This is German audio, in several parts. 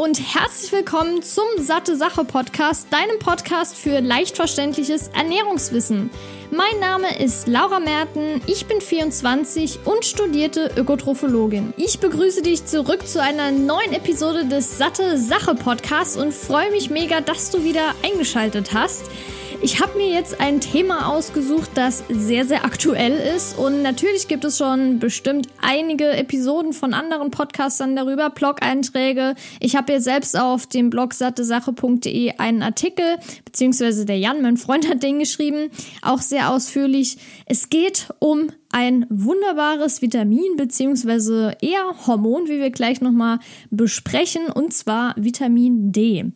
und herzlich willkommen zum Satte Sache Podcast, deinem Podcast für leicht verständliches Ernährungswissen. Mein Name ist Laura Merten, ich bin 24 und studierte Ökotrophologin. Ich begrüße dich zurück zu einer neuen Episode des Satte Sache Podcasts und freue mich mega, dass du wieder eingeschaltet hast. Ich habe mir jetzt ein Thema ausgesucht, das sehr, sehr aktuell ist. Und natürlich gibt es schon bestimmt einige Episoden von anderen Podcastern darüber, Blog-Einträge. Ich habe hier selbst auf dem Blog sattesache.de einen Artikel, beziehungsweise der Jan, mein Freund, hat den geschrieben, auch sehr ausführlich. Es geht um ein wunderbares Vitamin beziehungsweise eher Hormon, wie wir gleich nochmal besprechen, und zwar Vitamin D.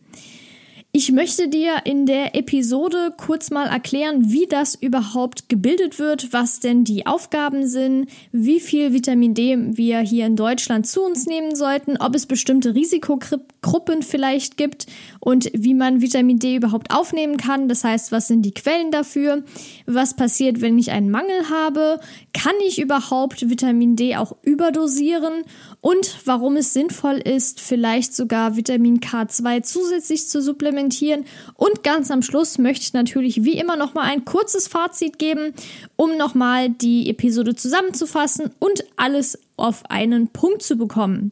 Ich möchte dir in der Episode kurz mal erklären, wie das überhaupt gebildet wird, was denn die Aufgaben sind, wie viel Vitamin D wir hier in Deutschland zu uns nehmen sollten, ob es bestimmte Risikogruppen vielleicht gibt und wie man Vitamin D überhaupt aufnehmen kann. Das heißt, was sind die Quellen dafür? Was passiert, wenn ich einen Mangel habe? Kann ich überhaupt Vitamin D auch überdosieren? Und warum es sinnvoll ist, vielleicht sogar Vitamin K2 zusätzlich zu supplementieren? Und ganz am Schluss möchte ich natürlich wie immer nochmal ein kurzes Fazit geben, um nochmal die Episode zusammenzufassen und alles auf einen Punkt zu bekommen.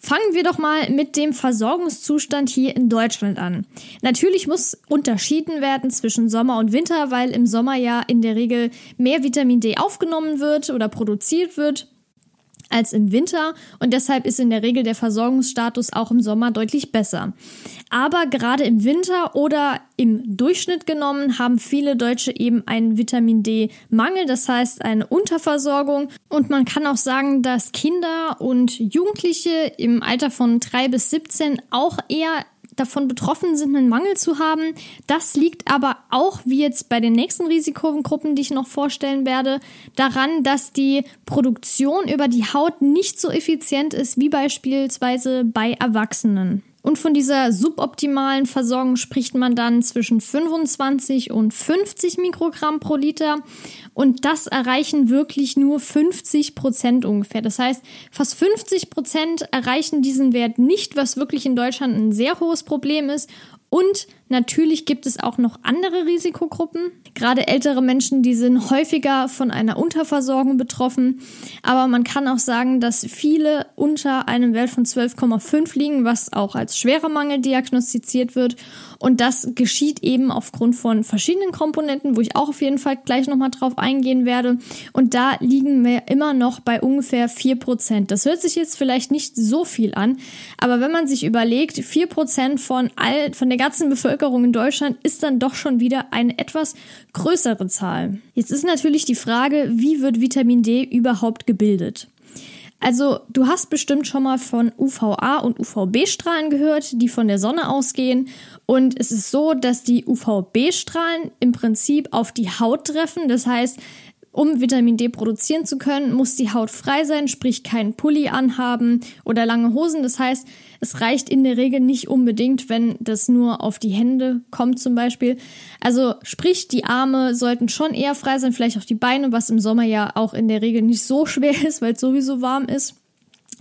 Fangen wir doch mal mit dem Versorgungszustand hier in Deutschland an. Natürlich muss unterschieden werden zwischen Sommer und Winter, weil im Sommer ja in der Regel mehr Vitamin D aufgenommen wird oder produziert wird als im Winter und deshalb ist in der Regel der Versorgungsstatus auch im Sommer deutlich besser. Aber gerade im Winter oder im Durchschnitt genommen haben viele Deutsche eben einen Vitamin D-Mangel, das heißt eine Unterversorgung. Und man kann auch sagen, dass Kinder und Jugendliche im Alter von drei bis 17 auch eher davon betroffen sind, einen Mangel zu haben. Das liegt aber auch, wie jetzt bei den nächsten Risikogruppen, die ich noch vorstellen werde, daran, dass die Produktion über die Haut nicht so effizient ist wie beispielsweise bei Erwachsenen. Und von dieser suboptimalen Versorgung spricht man dann zwischen 25 und 50 Mikrogramm pro Liter. Und das erreichen wirklich nur 50 Prozent ungefähr. Das heißt, fast 50 Prozent erreichen diesen Wert nicht, was wirklich in Deutschland ein sehr hohes Problem ist. Und natürlich gibt es auch noch andere Risikogruppen. Gerade ältere Menschen, die sind häufiger von einer Unterversorgung betroffen. Aber man kann auch sagen, dass viele unter einem Wert von 12,5 liegen, was auch als schwerer Mangel diagnostiziert wird. Und das geschieht eben aufgrund von verschiedenen Komponenten, wo ich auch auf jeden Fall gleich nochmal drauf eingehen werde. Und da liegen wir immer noch bei ungefähr 4%. Das hört sich jetzt vielleicht nicht so viel an, aber wenn man sich überlegt, 4% von all, von der ganzen Bevölkerung in Deutschland ist dann doch schon wieder eine etwas größere Zahl. Jetzt ist natürlich die Frage, wie wird Vitamin D überhaupt gebildet? Also du hast bestimmt schon mal von UVA und UVB-Strahlen gehört, die von der Sonne ausgehen. Und es ist so, dass die UVB-Strahlen im Prinzip auf die Haut treffen. Das heißt, um Vitamin D produzieren zu können, muss die Haut frei sein, sprich keinen Pulli anhaben oder lange Hosen. Das heißt, es reicht in der Regel nicht unbedingt, wenn das nur auf die Hände kommt zum Beispiel. Also sprich, die Arme sollten schon eher frei sein, vielleicht auch die Beine, was im Sommer ja auch in der Regel nicht so schwer ist, weil es sowieso warm ist.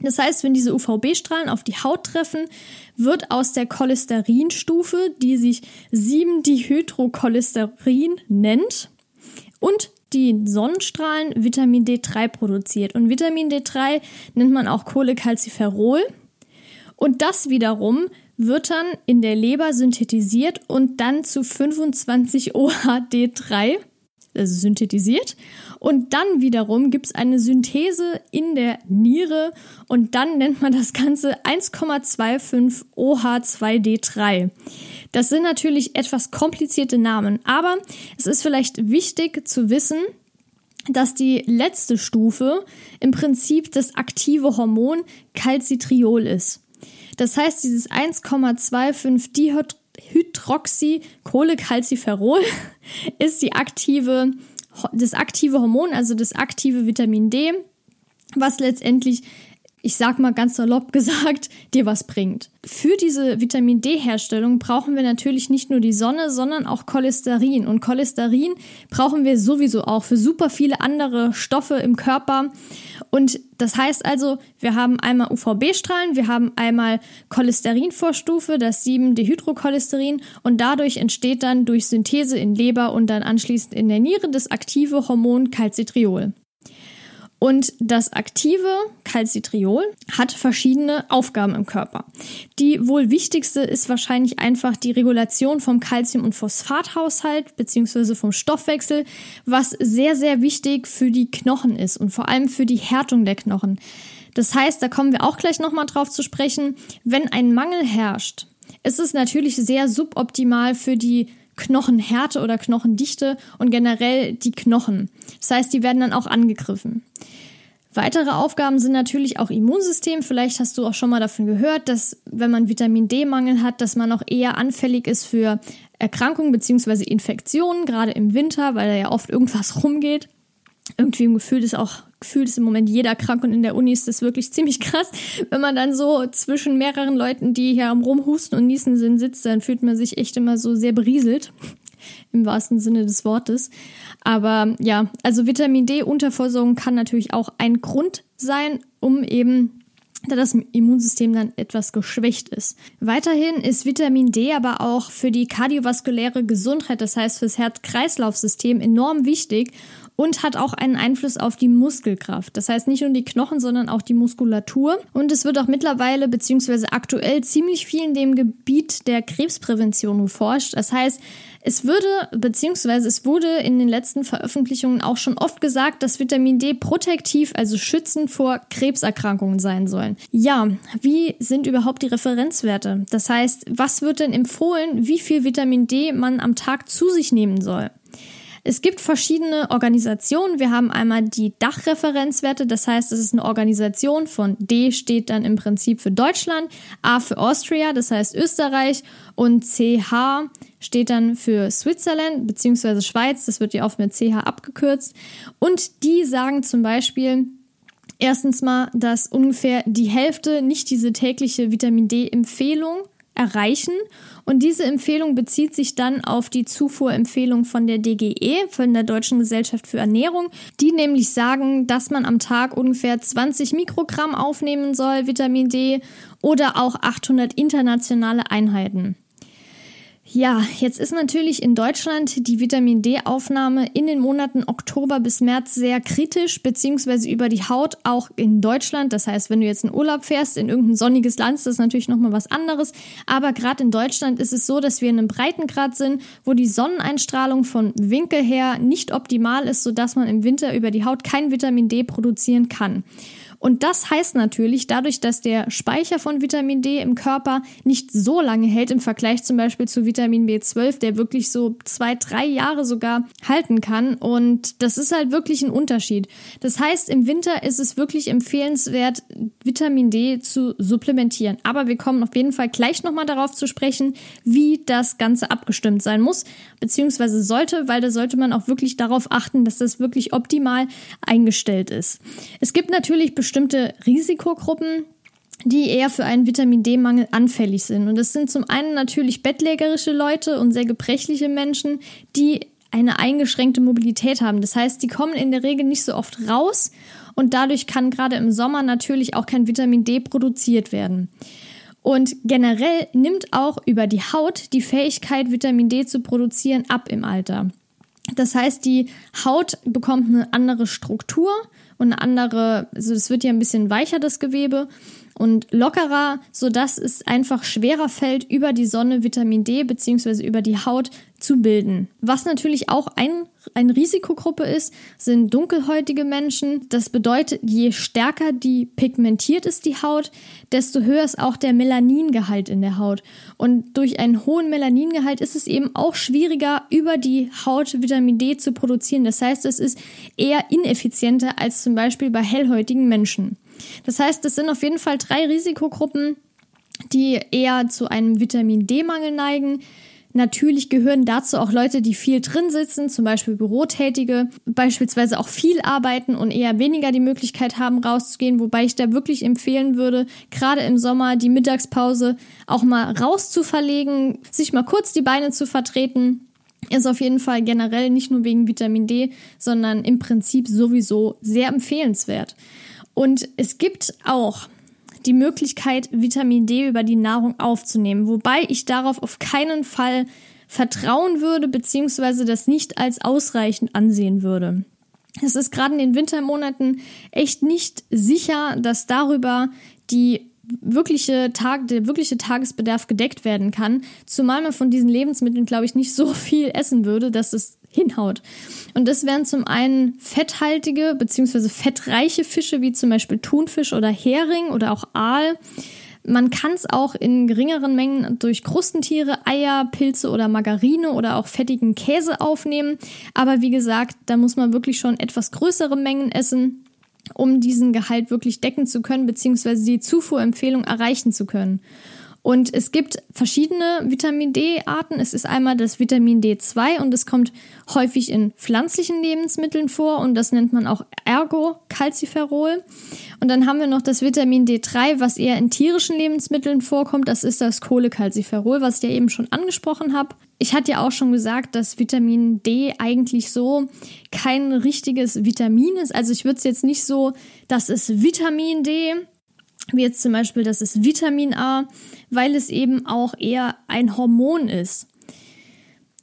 Das heißt, wenn diese UVB-Strahlen auf die Haut treffen, wird aus der Cholesterinstufe, die sich 7-Dihydrocholesterin nennt, und die Sonnenstrahlen Vitamin D3 produziert. Und Vitamin D3 nennt man auch Cholecalciferol. Und das wiederum wird dann in der Leber synthetisiert und dann zu 25 OHD3 also synthetisiert. Und dann wiederum gibt es eine Synthese in der Niere und dann nennt man das Ganze 1,25 OH2D3. Das sind natürlich etwas komplizierte Namen, aber es ist vielleicht wichtig zu wissen, dass die letzte Stufe im Prinzip das aktive Hormon Calcitriol ist. Das heißt, dieses 1,25 Dihydroxycholecalciferol ist die aktive, das aktive Hormon, also das aktive Vitamin D, was letztendlich ich sag mal ganz salopp gesagt, dir was bringt. Für diese Vitamin D-Herstellung brauchen wir natürlich nicht nur die Sonne, sondern auch Cholesterin. Und Cholesterin brauchen wir sowieso auch für super viele andere Stoffe im Körper. Und das heißt also, wir haben einmal UVB-Strahlen, wir haben einmal Cholesterinvorstufe, das 7-Dehydrocholesterin und dadurch entsteht dann durch Synthese in Leber und dann anschließend in der Niere das aktive Hormon Calcitriol. Und das aktive Calcitriol hat verschiedene Aufgaben im Körper. Die wohl wichtigste ist wahrscheinlich einfach die Regulation vom Calcium- und Phosphathaushalt bzw. vom Stoffwechsel, was sehr, sehr wichtig für die Knochen ist und vor allem für die Härtung der Knochen. Das heißt, da kommen wir auch gleich nochmal drauf zu sprechen, wenn ein Mangel herrscht, ist es natürlich sehr suboptimal für die Knochenhärte oder Knochendichte und generell die Knochen. Das heißt, die werden dann auch angegriffen. Weitere Aufgaben sind natürlich auch Immunsystem. Vielleicht hast du auch schon mal davon gehört, dass wenn man Vitamin D-Mangel hat, dass man auch eher anfällig ist für Erkrankungen bzw. Infektionen, gerade im Winter, weil da ja oft irgendwas rumgeht. Irgendwie im Gefühl ist auch gefühlt ist im Moment jeder krank und in der Uni ist das wirklich ziemlich krass. Wenn man dann so zwischen mehreren Leuten, die hier am Rumhusten und Niesen sind, sitzt, dann fühlt man sich echt immer so sehr berieselt. Im wahrsten Sinne des Wortes. Aber ja, also Vitamin D-Unterversorgung kann natürlich auch ein Grund sein, um eben da das Immunsystem dann etwas geschwächt ist. Weiterhin ist Vitamin D aber auch für die kardiovaskuläre Gesundheit, das heißt fürs Herz-Kreislauf-System enorm wichtig und hat auch einen Einfluss auf die Muskelkraft. Das heißt nicht nur die Knochen, sondern auch die Muskulatur. Und es wird auch mittlerweile beziehungsweise aktuell ziemlich viel in dem Gebiet der Krebsprävention geforscht. Das heißt, es würde, beziehungsweise es wurde in den letzten Veröffentlichungen auch schon oft gesagt, dass Vitamin D protektiv, also schützend vor Krebserkrankungen sein sollen. Ja, wie sind überhaupt die Referenzwerte? Das heißt, was wird denn empfohlen, wie viel Vitamin D man am Tag zu sich nehmen soll? Es gibt verschiedene Organisationen. Wir haben einmal die Dachreferenzwerte, das heißt, es ist eine Organisation von D steht dann im Prinzip für Deutschland, A für Austria, das heißt Österreich und CH steht dann für Switzerland bzw. Schweiz, das wird ja oft mit CH abgekürzt. Und die sagen zum Beispiel, erstens mal, dass ungefähr die Hälfte nicht diese tägliche Vitamin D-Empfehlung erreichen. Und diese Empfehlung bezieht sich dann auf die Zufuhrempfehlung von der DGE, von der Deutschen Gesellschaft für Ernährung, die nämlich sagen, dass man am Tag ungefähr 20 Mikrogramm aufnehmen soll, Vitamin D, oder auch 800 internationale Einheiten. Ja, jetzt ist natürlich in Deutschland die Vitamin D-Aufnahme in den Monaten Oktober bis März sehr kritisch, beziehungsweise über die Haut auch in Deutschland. Das heißt, wenn du jetzt in Urlaub fährst, in irgendein sonniges Land, ist das natürlich nochmal was anderes. Aber gerade in Deutschland ist es so, dass wir in einem Breitengrad sind, wo die Sonneneinstrahlung von Winkel her nicht optimal ist, sodass man im Winter über die Haut kein Vitamin D produzieren kann. Und das heißt natürlich, dadurch, dass der Speicher von Vitamin D im Körper nicht so lange hält im Vergleich zum Beispiel zu Vitamin B12, der wirklich so zwei, drei Jahre sogar halten kann. Und das ist halt wirklich ein Unterschied. Das heißt, im Winter ist es wirklich empfehlenswert, Vitamin D zu supplementieren. Aber wir kommen auf jeden Fall gleich nochmal darauf zu sprechen, wie das Ganze abgestimmt sein muss, beziehungsweise sollte, weil da sollte man auch wirklich darauf achten, dass das wirklich optimal eingestellt ist. Es gibt natürlich bestimmte Risikogruppen, die eher für einen Vitamin D-Mangel anfällig sind. Und das sind zum einen natürlich bettlägerische Leute und sehr gebrechliche Menschen, die eine eingeschränkte Mobilität haben. Das heißt, die kommen in der Regel nicht so oft raus und dadurch kann gerade im Sommer natürlich auch kein Vitamin D produziert werden. Und generell nimmt auch über die Haut die Fähigkeit, Vitamin D zu produzieren, ab im Alter. Das heißt, die Haut bekommt eine andere Struktur und eine andere, also es wird ja ein bisschen weicher, das Gewebe und lockerer, sodass es einfach schwerer fällt, über die Sonne Vitamin D bzw. über die Haut zu bilden. Was natürlich auch ein, eine Risikogruppe ist, sind dunkelhäutige Menschen. Das bedeutet, je stärker die pigmentiert ist die Haut, desto höher ist auch der Melaningehalt in der Haut. Und durch einen hohen Melaningehalt ist es eben auch schwieriger, über die Haut Vitamin D zu produzieren. Das heißt, es ist eher ineffizienter als zum Beispiel bei hellhäutigen Menschen. Das heißt, es sind auf jeden Fall drei Risikogruppen, die eher zu einem Vitamin D-Mangel neigen. Natürlich gehören dazu auch Leute, die viel drin sitzen, zum Beispiel Bürotätige, beispielsweise auch viel arbeiten und eher weniger die Möglichkeit haben, rauszugehen, wobei ich da wirklich empfehlen würde, gerade im Sommer die Mittagspause auch mal rauszuverlegen, sich mal kurz die Beine zu vertreten. Ist auf jeden Fall generell nicht nur wegen Vitamin D, sondern im Prinzip sowieso sehr empfehlenswert. Und es gibt auch die Möglichkeit, Vitamin D über die Nahrung aufzunehmen, wobei ich darauf auf keinen Fall vertrauen würde, beziehungsweise das nicht als ausreichend ansehen würde. Es ist gerade in den Wintermonaten echt nicht sicher, dass darüber die wirkliche Tag, der wirkliche Tagesbedarf gedeckt werden kann, zumal man von diesen Lebensmitteln, glaube ich, nicht so viel essen würde, dass es hinhaut. Und das wären zum einen fetthaltige bzw. fettreiche Fische, wie zum Beispiel Thunfisch oder Hering oder auch Aal. Man kann es auch in geringeren Mengen durch Krustentiere, Eier, Pilze oder Margarine oder auch fettigen Käse aufnehmen. Aber wie gesagt, da muss man wirklich schon etwas größere Mengen essen, um diesen Gehalt wirklich decken zu können, beziehungsweise die Zufuhrempfehlung erreichen zu können. Und es gibt verschiedene Vitamin D-Arten. Es ist einmal das Vitamin D2 und es kommt häufig in pflanzlichen Lebensmitteln vor und das nennt man auch Ergocalciferol. Und dann haben wir noch das Vitamin D3, was eher in tierischen Lebensmitteln vorkommt. Das ist das Cholecalciferol, was ich ja eben schon angesprochen habe. Ich hatte ja auch schon gesagt, dass Vitamin D eigentlich so kein richtiges Vitamin ist. Also ich würde es jetzt nicht so, das ist Vitamin D, wie jetzt zum Beispiel, das ist Vitamin A, weil es eben auch eher ein Hormon ist.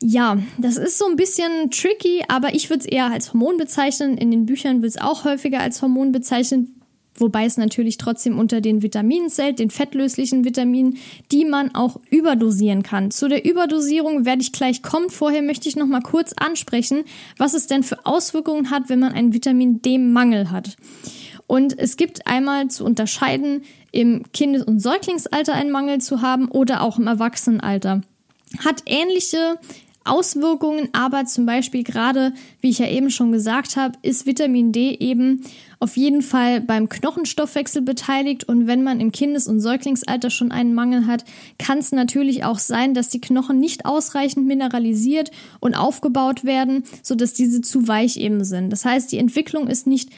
Ja, das ist so ein bisschen tricky, aber ich würde es eher als Hormon bezeichnen. In den Büchern wird es auch häufiger als Hormon bezeichnet, wobei es natürlich trotzdem unter den Vitaminen zählt, den fettlöslichen Vitaminen, die man auch überdosieren kann. Zu der Überdosierung werde ich gleich kommen. Vorher möchte ich noch mal kurz ansprechen, was es denn für Auswirkungen hat, wenn man einen Vitamin D-Mangel hat. Und es gibt einmal zu unterscheiden, im Kindes- und Säuglingsalter einen Mangel zu haben oder auch im Erwachsenenalter. Hat ähnliche Auswirkungen, aber zum Beispiel gerade, wie ich ja eben schon gesagt habe, ist Vitamin D eben auf jeden Fall beim Knochenstoffwechsel beteiligt und wenn man im Kindes- und Säuglingsalter schon einen Mangel hat, kann es natürlich auch sein, dass die Knochen nicht ausreichend mineralisiert und aufgebaut werden, sodass diese zu weich eben sind. Das heißt, die Entwicklung ist nicht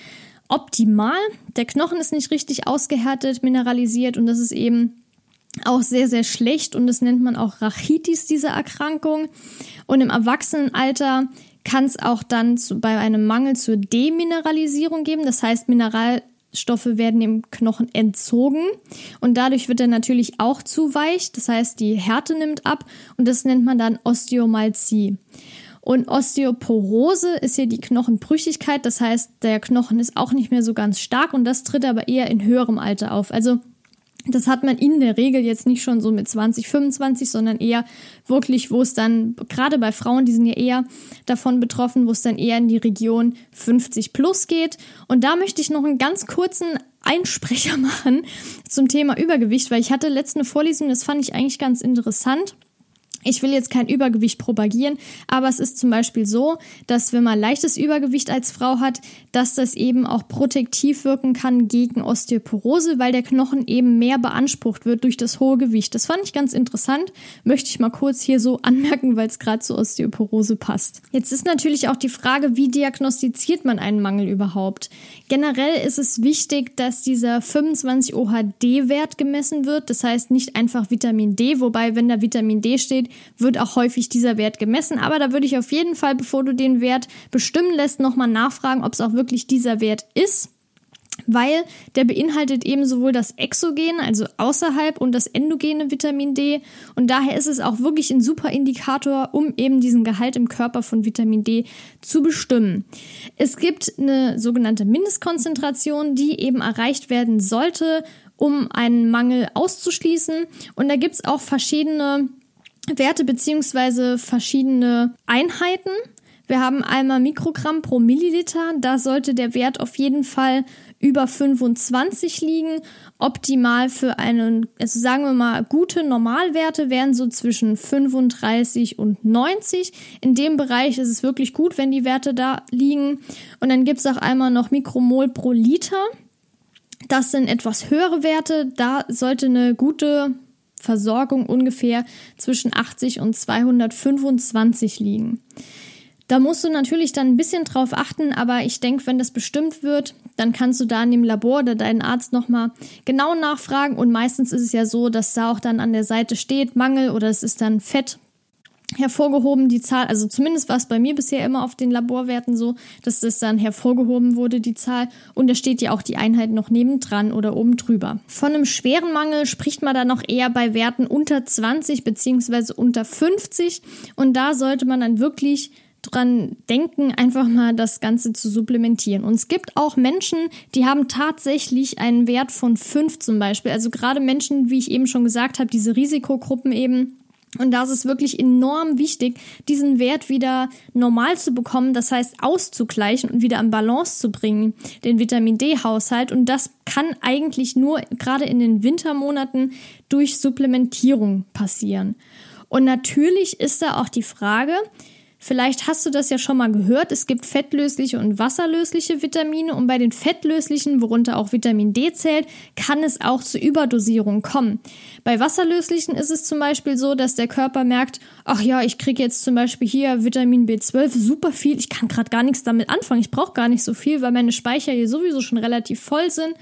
optimal. Der Knochen ist nicht richtig ausgehärtet, mineralisiert und das ist eben auch sehr, sehr schlecht und das nennt man auch Rachitis, diese Erkrankung. Und im Erwachsenenalter kann es auch dann zu, bei einem Mangel zur Demineralisierung geben. Das heißt, Mineralstoffe werden dem Knochen entzogen und dadurch wird er natürlich auch zu weich. Das heißt, die Härte nimmt ab und das nennt man dann Osteomalzie. Und Osteoporose ist hier die Knochenbrüchigkeit, das heißt, der Knochen ist auch nicht mehr so ganz stark und das tritt aber eher in höherem Alter auf. Also das hat man in der Regel jetzt nicht schon so mit 20, 25, sondern eher wirklich, wo es dann, gerade bei Frauen, die sind ja eher davon betroffen, wo es dann eher in die Region 50 plus geht. Und da möchte ich noch einen ganz kurzen Einsprecher machen zum Thema Übergewicht, weil ich hatte letzte Vorlesung, das fand ich eigentlich ganz interessant. Ich will jetzt kein Übergewicht propagieren, aber es ist zum Beispiel so, dass wenn man leichtes Übergewicht als Frau hat, dass das eben auch protektiv wirken kann gegen Osteoporose, weil der Knochen eben mehr beansprucht wird durch das hohe Gewicht. Das fand ich ganz interessant, möchte ich mal kurz hier so anmerken, weil es gerade zur Osteoporose passt. Jetzt ist natürlich auch die Frage, wie diagnostiziert man einen Mangel überhaupt? Generell ist es wichtig, dass dieser 25 OHD-Wert gemessen wird, das heißt nicht einfach Vitamin D, wobei wenn da Vitamin D steht, wird auch häufig dieser Wert gemessen. Aber da würde ich auf jeden Fall, bevor du den Wert bestimmen lässt, nochmal nachfragen, ob es auch wirklich dieser Wert ist weil der beinhaltet eben sowohl das Exogen, also außerhalb, und das endogene Vitamin D. Und daher ist es auch wirklich ein super Indikator, um eben diesen Gehalt im Körper von Vitamin D zu bestimmen. Es gibt eine sogenannte Mindestkonzentration, die eben erreicht werden sollte, um einen Mangel auszuschließen. Und da gibt es auch verschiedene Werte beziehungsweise verschiedene Einheiten. Wir haben einmal Mikrogramm pro Milliliter. Da sollte der Wert auf jeden Fall über 25 liegen. Optimal für einen, also sagen wir mal, gute Normalwerte wären so zwischen 35 und 90. In dem Bereich ist es wirklich gut, wenn die Werte da liegen. Und dann gibt es auch einmal noch Mikromol pro Liter. Das sind etwas höhere Werte. Da sollte eine gute Versorgung ungefähr zwischen 80 und 225 liegen. Da musst du natürlich dann ein bisschen drauf achten, aber ich denke, wenn das bestimmt wird, dann kannst du da in dem Labor oder deinen Arzt nochmal genau nachfragen. Und meistens ist es ja so, dass da auch dann an der Seite steht, Mangel oder es ist dann Fett hervorgehoben, die Zahl, also zumindest war es bei mir bisher immer auf den Laborwerten so, dass das dann hervorgehoben wurde, die Zahl, und da steht ja auch die Einheit noch nebendran oder oben drüber. Von einem schweren Mangel spricht man dann noch eher bei Werten unter 20 beziehungsweise unter 50 und da sollte man dann wirklich dran denken, einfach mal das Ganze zu supplementieren. Und es gibt auch Menschen, die haben tatsächlich einen Wert von 5 zum Beispiel. Also gerade Menschen, wie ich eben schon gesagt habe, diese Risikogruppen eben, und da ist es wirklich enorm wichtig, diesen Wert wieder normal zu bekommen, das heißt auszugleichen und wieder in Balance zu bringen, den Vitamin D-Haushalt. Und das kann eigentlich nur gerade in den Wintermonaten durch Supplementierung passieren. Und natürlich ist da auch die Frage, Vielleicht hast du das ja schon mal gehört. Es gibt fettlösliche und wasserlösliche Vitamine und bei den fettlöslichen, worunter auch Vitamin D zählt, kann es auch zu Überdosierung kommen. Bei wasserlöslichen ist es zum Beispiel so, dass der Körper merkt, ach ja, ich kriege jetzt zum Beispiel hier Vitamin B12 super viel, ich kann gerade gar nichts damit anfangen, ich brauche gar nicht so viel, weil meine Speicher hier sowieso schon relativ voll sind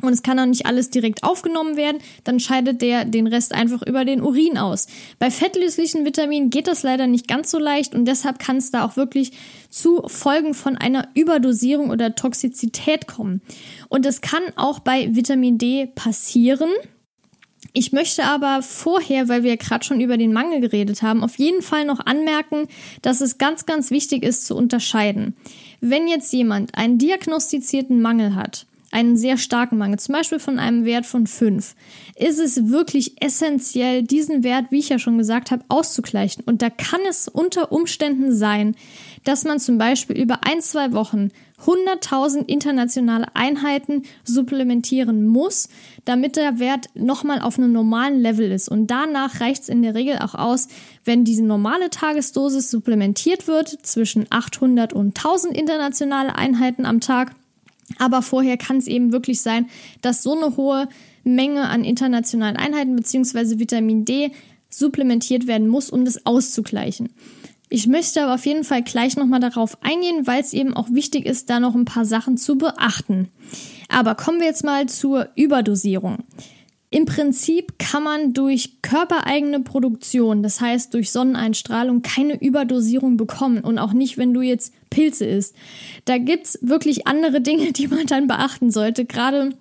und es kann auch nicht alles direkt aufgenommen werden, dann scheidet der den Rest einfach über den Urin aus. Bei fettlöslichen Vitaminen geht das leider nicht ganz so leicht und deshalb kann es da auch wirklich zu Folgen von einer Überdosierung oder Toxizität kommen. Und es kann auch bei Vitamin D passieren. Ich möchte aber vorher, weil wir gerade schon über den Mangel geredet haben, auf jeden Fall noch anmerken, dass es ganz, ganz wichtig ist zu unterscheiden. Wenn jetzt jemand einen diagnostizierten Mangel hat, einen sehr starken Mangel, zum Beispiel von einem Wert von 5, ist es wirklich essentiell, diesen Wert, wie ich ja schon gesagt habe, auszugleichen. Und da kann es unter Umständen sein, dass man zum Beispiel über ein, zwei Wochen 100.000 internationale Einheiten supplementieren muss, damit der Wert nochmal auf einem normalen Level ist. Und danach reicht es in der Regel auch aus, wenn diese normale Tagesdosis supplementiert wird, zwischen 800 und 1000 internationale Einheiten am Tag aber vorher kann es eben wirklich sein, dass so eine hohe Menge an internationalen Einheiten bzw. Vitamin D supplementiert werden muss, um das auszugleichen. Ich möchte aber auf jeden Fall gleich nochmal darauf eingehen, weil es eben auch wichtig ist, da noch ein paar Sachen zu beachten. Aber kommen wir jetzt mal zur Überdosierung. Im Prinzip kann man durch körpereigene Produktion, das heißt durch Sonneneinstrahlung, keine Überdosierung bekommen und auch nicht, wenn du jetzt Pilze isst. Da gibt's wirklich andere Dinge, die man dann beachten sollte. Gerade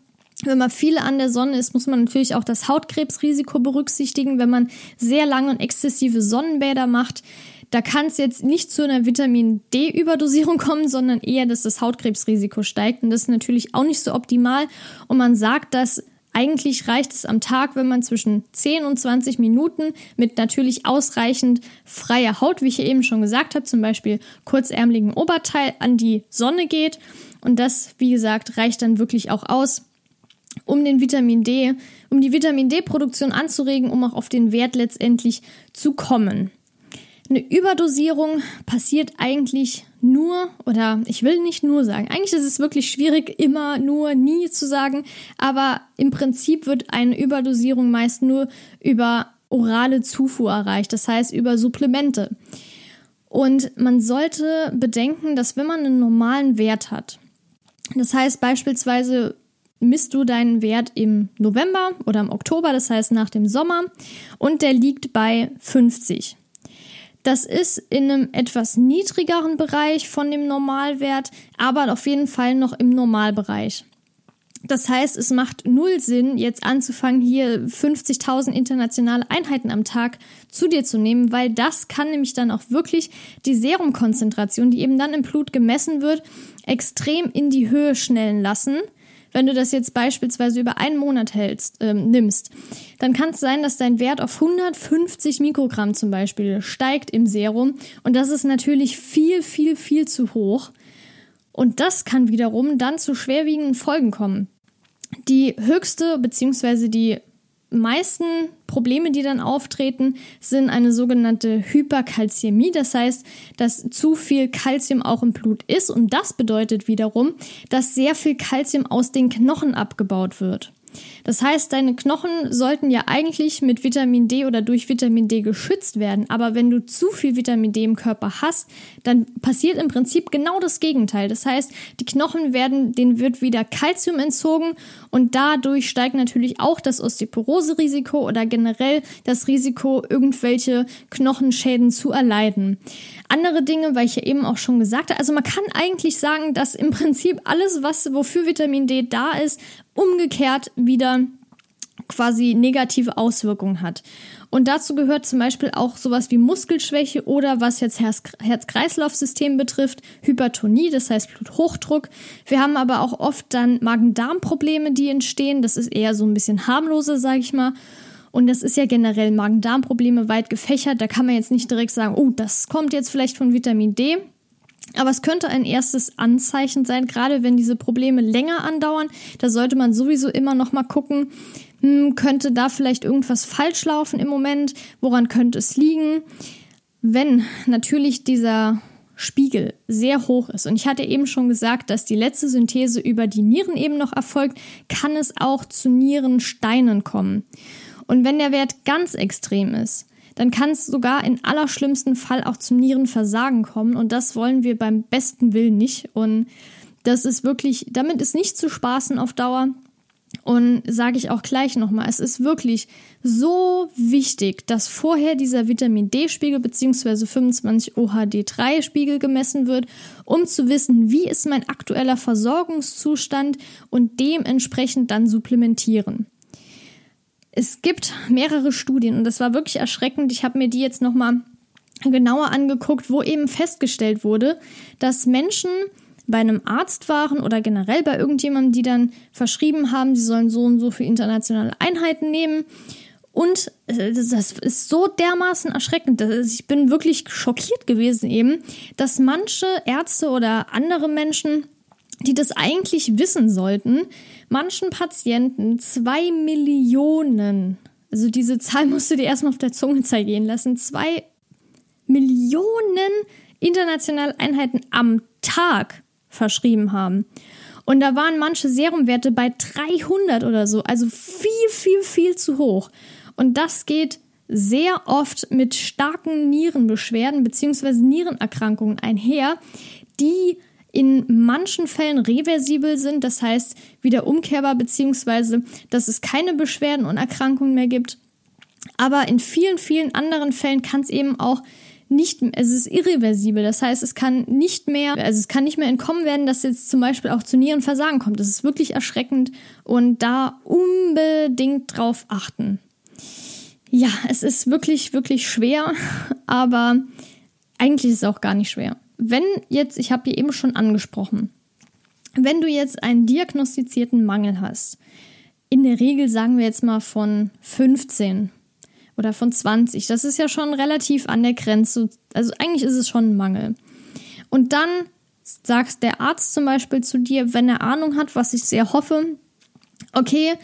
wenn man viel an der Sonne ist, muss man natürlich auch das Hautkrebsrisiko berücksichtigen. Wenn man sehr lange und exzessive Sonnenbäder macht, da kann es jetzt nicht zu einer Vitamin D-Überdosierung kommen, sondern eher, dass das Hautkrebsrisiko steigt. Und das ist natürlich auch nicht so optimal. Und man sagt, dass eigentlich reicht es am Tag, wenn man zwischen 10 und 20 Minuten mit natürlich ausreichend freier Haut, wie ich eben schon gesagt habe, zum Beispiel kurzärmeligen Oberteil an die Sonne geht. Und das, wie gesagt, reicht dann wirklich auch aus, um den Vitamin D, um die Vitamin D-Produktion anzuregen, um auch auf den Wert letztendlich zu kommen. Eine Überdosierung passiert eigentlich nur, oder ich will nicht nur sagen, eigentlich ist es wirklich schwierig, immer nur nie zu sagen, aber im Prinzip wird eine Überdosierung meist nur über orale Zufuhr erreicht, das heißt über Supplemente. Und man sollte bedenken, dass wenn man einen normalen Wert hat, das heißt beispielsweise misst du deinen Wert im November oder im Oktober, das heißt nach dem Sommer, und der liegt bei 50. Das ist in einem etwas niedrigeren Bereich von dem Normalwert, aber auf jeden Fall noch im Normalbereich. Das heißt, es macht null Sinn, jetzt anzufangen, hier 50.000 internationale Einheiten am Tag zu dir zu nehmen, weil das kann nämlich dann auch wirklich die Serumkonzentration, die eben dann im Blut gemessen wird, extrem in die Höhe schnellen lassen wenn du das jetzt beispielsweise über einen Monat hältst, ähm, nimmst, dann kann es sein, dass dein Wert auf 150 Mikrogramm zum Beispiel steigt im Serum. Und das ist natürlich viel, viel, viel zu hoch. Und das kann wiederum dann zu schwerwiegenden Folgen kommen. Die höchste bzw. die meisten Probleme, die dann auftreten, sind eine sogenannte Hyperkalzämie. Das heißt, dass zu viel Kalzium auch im Blut ist. Und das bedeutet wiederum, dass sehr viel Kalzium aus den Knochen abgebaut wird. Das heißt, deine Knochen sollten ja eigentlich mit Vitamin D oder durch Vitamin D geschützt werden. Aber wenn du zu viel Vitamin D im Körper hast, dann passiert im Prinzip genau das Gegenteil. Das heißt, die Knochen werden, denen wird wieder Kalzium entzogen und dadurch steigt natürlich auch das Osteoporose-Risiko oder generell das Risiko, irgendwelche Knochenschäden zu erleiden. Andere Dinge, weil ich ja eben auch schon gesagt habe, also man kann eigentlich sagen, dass im Prinzip alles, was, wofür Vitamin D da ist, umgekehrt wieder quasi negative Auswirkungen hat. Und dazu gehört zum Beispiel auch sowas wie Muskelschwäche oder was jetzt Herz-Kreislauf-System betrifft, Hypertonie, das heißt Bluthochdruck. Wir haben aber auch oft dann Magen-Darm-Probleme, die entstehen. Das ist eher so ein bisschen harmloser, sage ich mal. Und das ist ja generell Magen-Darm-Probleme weit gefächert. Da kann man jetzt nicht direkt sagen, oh, das kommt jetzt vielleicht von Vitamin D. Aber es könnte ein erstes Anzeichen sein, gerade wenn diese Probleme länger andauern. Da sollte man sowieso immer noch mal gucken, hm, könnte da vielleicht irgendwas falsch laufen im Moment? Woran könnte es liegen? Wenn natürlich dieser Spiegel sehr hoch ist. Und ich hatte eben schon gesagt, dass die letzte Synthese über die Nieren eben noch erfolgt, kann es auch zu Nierensteinen kommen. Und wenn der Wert ganz extrem ist, dann kann es sogar in allerschlimmsten Fall auch zum Nierenversagen kommen. Und das wollen wir beim besten Willen nicht. Und das ist wirklich, damit ist nicht zu spaßen auf Dauer. Und sage ich auch gleich nochmal, es ist wirklich so wichtig, dass vorher dieser Vitamin D-Spiegel bzw. 25 OHD3-Spiegel gemessen wird, um zu wissen, wie ist mein aktueller Versorgungszustand und dementsprechend dann supplementieren. Es gibt mehrere Studien und das war wirklich erschreckend. Ich habe mir die jetzt nochmal genauer angeguckt, wo eben festgestellt wurde, dass Menschen bei einem Arzt waren oder generell bei irgendjemandem, die dann verschrieben haben, sie sollen so und so für internationale Einheiten nehmen. Und äh, das ist so dermaßen erschreckend. Ich bin wirklich schockiert gewesen eben, dass manche Ärzte oder andere Menschen die das eigentlich wissen sollten, manchen Patienten zwei Millionen, also diese Zahl musst du dir erstmal auf der Zunge zergehen lassen, zwei Millionen internationale Einheiten am Tag verschrieben haben. Und da waren manche Serumwerte bei 300 oder so, also viel, viel, viel zu hoch. Und das geht sehr oft mit starken Nierenbeschwerden bzw. Nierenerkrankungen einher, die in manchen Fällen reversibel sind, das heißt wieder umkehrbar, beziehungsweise dass es keine Beschwerden und Erkrankungen mehr gibt. Aber in vielen, vielen anderen Fällen kann es eben auch nicht, es ist irreversibel. Das heißt, es kann nicht mehr, also es kann nicht mehr entkommen werden, dass jetzt zum Beispiel auch zu Nierenversagen kommt. Das ist wirklich erschreckend und da unbedingt drauf achten. Ja, es ist wirklich, wirklich schwer, aber eigentlich ist es auch gar nicht schwer wenn jetzt, ich habe dir eben schon angesprochen, wenn du jetzt einen diagnostizierten Mangel hast, in der Regel sagen wir jetzt mal von 15 oder von 20, das ist ja schon relativ an der Grenze, also eigentlich ist es schon ein Mangel. Und dann sagt der Arzt zum Beispiel zu dir, wenn er Ahnung hat, was ich sehr hoffe, okay,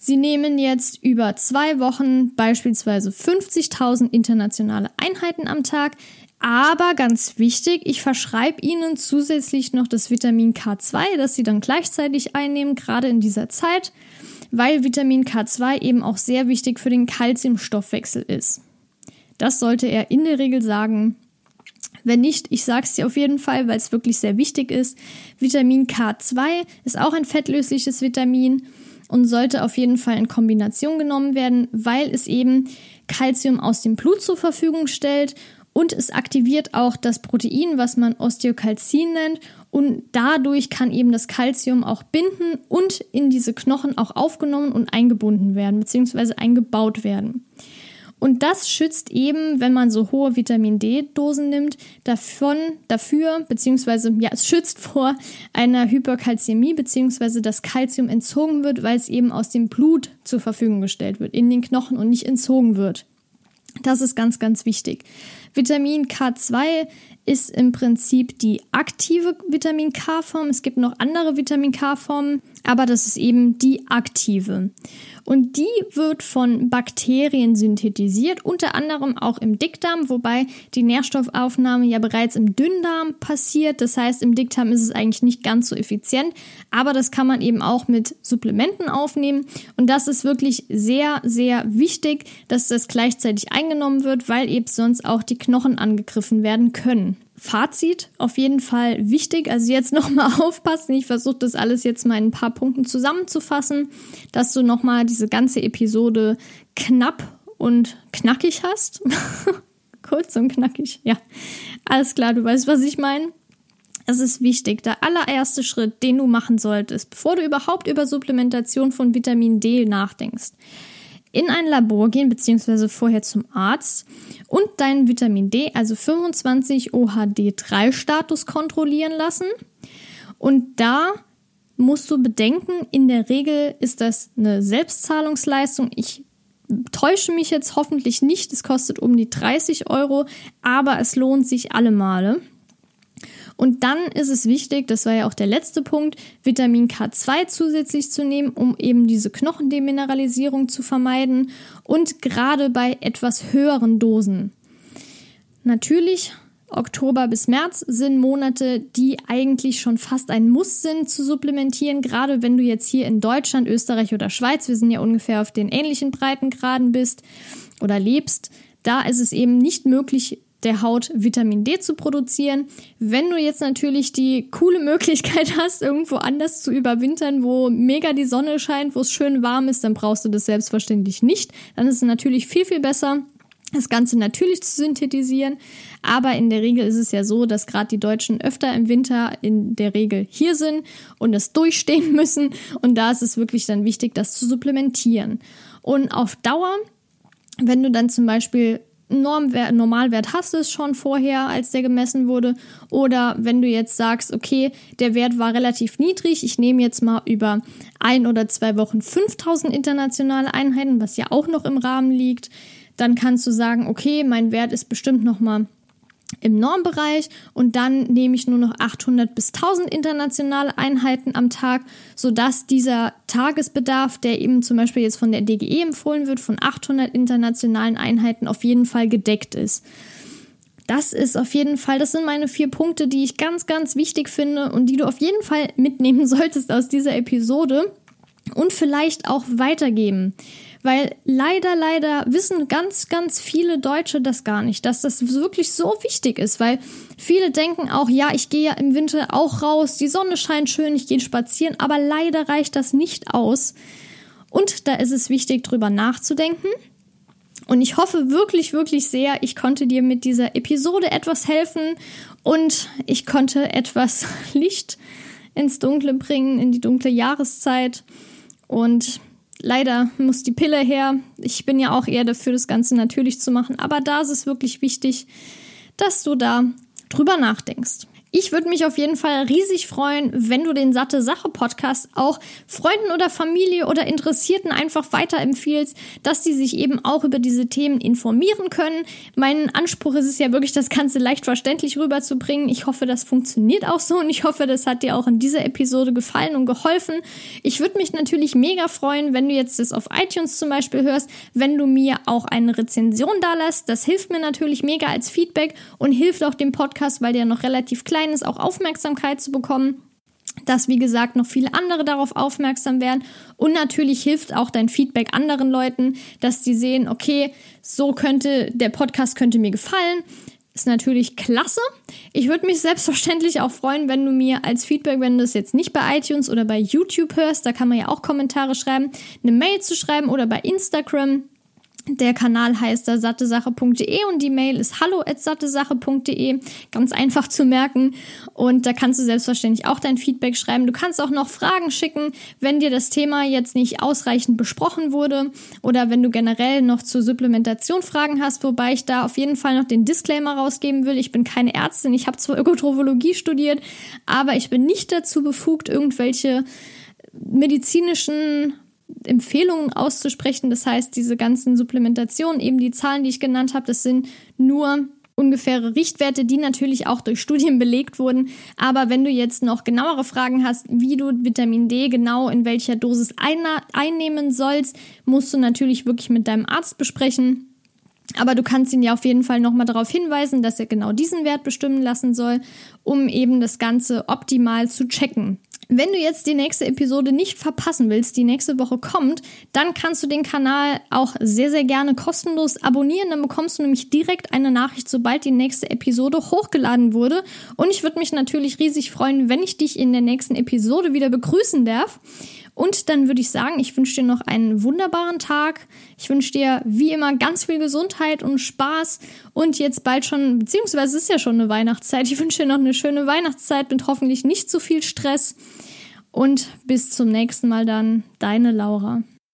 Sie nehmen jetzt über zwei Wochen beispielsweise 50.000 internationale Einheiten am Tag. Aber ganz wichtig, ich verschreibe Ihnen zusätzlich noch das Vitamin K2, das Sie dann gleichzeitig einnehmen, gerade in dieser Zeit, weil Vitamin K2 eben auch sehr wichtig für den Kalziumstoffwechsel ist. Das sollte er in der Regel sagen. Wenn nicht, ich sage es dir auf jeden Fall, weil es wirklich sehr wichtig ist. Vitamin K2 ist auch ein fettlösliches Vitamin und sollte auf jeden Fall in Kombination genommen werden, weil es eben Kalzium aus dem Blut zur Verfügung stellt und es aktiviert auch das Protein, was man Osteokalzin nennt. Und dadurch kann eben das Kalzium auch binden und in diese Knochen auch aufgenommen und eingebunden werden, beziehungsweise eingebaut werden. Und das schützt eben, wenn man so hohe Vitamin D-Dosen nimmt, davon, dafür, beziehungsweise, ja, es schützt vor einer Hyperkalzämie, beziehungsweise das Kalzium entzogen wird, weil es eben aus dem Blut zur Verfügung gestellt wird, in den Knochen und nicht entzogen wird. Das ist ganz, ganz wichtig. Vitamin K2 ist im Prinzip die aktive Vitamin K-Form. Es gibt noch andere Vitamin K-Formen. Aber das ist eben die aktive. Und die wird von Bakterien synthetisiert, unter anderem auch im Dickdarm, wobei die Nährstoffaufnahme ja bereits im Dünndarm passiert. Das heißt, im Dickdarm ist es eigentlich nicht ganz so effizient, aber das kann man eben auch mit Supplementen aufnehmen. Und das ist wirklich sehr, sehr wichtig, dass das gleichzeitig eingenommen wird, weil eben sonst auch die Knochen angegriffen werden können. Fazit auf jeden Fall wichtig. Also jetzt nochmal aufpassen. Ich versuche das alles jetzt mal in ein paar Punkten zusammenzufassen, dass du nochmal diese ganze Episode knapp und knackig hast. Kurz und knackig, ja. Alles klar, du weißt, was ich meine. Es ist wichtig, der allererste Schritt, den du machen solltest, bevor du überhaupt über Supplementation von Vitamin D nachdenkst, in ein Labor gehen, beziehungsweise vorher zum Arzt und deinen Vitamin D, also 25 OHD3-Status kontrollieren lassen. Und da musst du bedenken, in der Regel ist das eine Selbstzahlungsleistung. Ich täusche mich jetzt hoffentlich nicht, es kostet um die 30 Euro, aber es lohnt sich alle Male. Und dann ist es wichtig, das war ja auch der letzte Punkt, Vitamin K2 zusätzlich zu nehmen, um eben diese Knochendemineralisierung zu vermeiden und gerade bei etwas höheren Dosen. Natürlich Oktober bis März sind Monate, die eigentlich schon fast ein Muss sind zu supplementieren, gerade wenn du jetzt hier in Deutschland, Österreich oder Schweiz, wir sind ja ungefähr auf den ähnlichen Breitengraden bist oder lebst, da ist es eben nicht möglich, der Haut Vitamin D zu produzieren. Wenn du jetzt natürlich die coole Möglichkeit hast, irgendwo anders zu überwintern, wo mega die Sonne scheint, wo es schön warm ist, dann brauchst du das selbstverständlich nicht. Dann ist es natürlich viel, viel besser, das Ganze natürlich zu synthetisieren. Aber in der Regel ist es ja so, dass gerade die Deutschen öfter im Winter in der Regel hier sind und es durchstehen müssen. Und da ist es wirklich dann wichtig, das zu supplementieren. Und auf Dauer wenn du dann zum Beispiel Normwert, Normalwert hast es schon vorher, als der gemessen wurde. Oder wenn du jetzt sagst, okay, der Wert war relativ niedrig, ich nehme jetzt mal über ein oder zwei Wochen 5000 internationale Einheiten, was ja auch noch im Rahmen liegt, dann kannst du sagen, okay, mein Wert ist bestimmt noch mal im Normbereich und dann nehme ich nur noch 800 bis 1000 internationale Einheiten am Tag, sodass dieser Tagesbedarf, der eben zum Beispiel jetzt von der DGE empfohlen wird, von 800 internationalen Einheiten auf jeden Fall gedeckt ist. Das ist auf jeden Fall, das sind meine vier Punkte, die ich ganz, ganz wichtig finde und die du auf jeden Fall mitnehmen solltest aus dieser Episode und vielleicht auch weitergeben. Weil leider, leider wissen ganz, ganz viele Deutsche das gar nicht, dass das wirklich so wichtig ist, weil viele denken auch, ja, ich gehe ja im Winter auch raus, die Sonne scheint schön, ich gehe spazieren, aber leider reicht das nicht aus. Und da ist es wichtig, drüber nachzudenken. Und ich hoffe wirklich, wirklich sehr, ich konnte dir mit dieser Episode etwas helfen und ich konnte etwas Licht ins Dunkle bringen, in die dunkle Jahreszeit. Und leider muss die Pille her. Ich bin ja auch eher dafür, das Ganze natürlich zu machen. Aber da ist es wirklich wichtig, dass du da drüber nachdenkst. Ich würde mich auf jeden Fall riesig freuen, wenn du den Satte Sache Podcast auch Freunden oder Familie oder Interessierten einfach weiterempfiehlst, dass sie sich eben auch über diese Themen informieren können. Mein Anspruch ist es ja wirklich, das Ganze leicht verständlich rüberzubringen. Ich hoffe, das funktioniert auch so und ich hoffe, das hat dir auch in dieser Episode gefallen und geholfen. Ich würde mich natürlich mega freuen, wenn du jetzt das auf iTunes zum Beispiel hörst, wenn du mir auch eine Rezension da lässt. Das hilft mir natürlich mega als Feedback und hilft auch dem Podcast, weil der noch relativ klein Kleines auch Aufmerksamkeit zu bekommen dass, wie gesagt, noch viele andere darauf aufmerksam werden. Und natürlich hilft auch dein Feedback anderen Leuten, dass die sehen, okay, so könnte, der Podcast könnte mir gefallen. Ist natürlich klasse. Ich würde mich selbstverständlich auch freuen, wenn du mir als Feedback, wenn du das jetzt nicht bei iTunes oder bei YouTube hörst, da kann man ja auch Kommentare schreiben, eine Mail zu schreiben oder bei Instagram der Kanal heißt da sattesache.de und die Mail ist hallo@sattesache.de, ganz einfach zu merken und da kannst du selbstverständlich auch dein Feedback schreiben. Du kannst auch noch Fragen schicken, wenn dir das Thema jetzt nicht ausreichend besprochen wurde oder wenn du generell noch zur Supplementation Fragen hast, wobei ich da auf jeden Fall noch den Disclaimer rausgeben will. Ich bin keine Ärztin, ich habe zwar Ökotropologie studiert, aber ich bin nicht dazu befugt, irgendwelche medizinischen Empfehlungen auszusprechen. Das heißt, diese ganzen Supplementationen, eben die Zahlen, die ich genannt habe, das sind nur ungefähre Richtwerte, die natürlich auch durch Studien belegt wurden. Aber wenn du jetzt noch genauere Fragen hast, wie du Vitamin D genau in welcher Dosis einnehmen sollst, musst du natürlich wirklich mit deinem Arzt besprechen. Aber du kannst ihn ja auf jeden Fall nochmal darauf hinweisen, dass er genau diesen Wert bestimmen lassen soll, um eben das Ganze optimal zu checken. Wenn du jetzt die nächste Episode nicht verpassen willst, die nächste Woche kommt, dann kannst du den Kanal auch sehr, sehr gerne kostenlos abonnieren. Dann bekommst du nämlich direkt eine Nachricht, sobald die nächste Episode hochgeladen wurde. Und ich würde mich natürlich riesig freuen, wenn ich dich in der nächsten Episode wieder begrüßen darf. Und dann würde ich sagen, ich wünsche dir noch einen wunderbaren Tag. Ich wünsche dir wie immer ganz viel Gesundheit und Spaß. Und jetzt bald schon, beziehungsweise es ist ja schon eine Weihnachtszeit. Ich wünsche dir noch eine schöne Weihnachtszeit mit hoffentlich nicht zu viel Stress. Und bis zum nächsten Mal dann, deine Laura.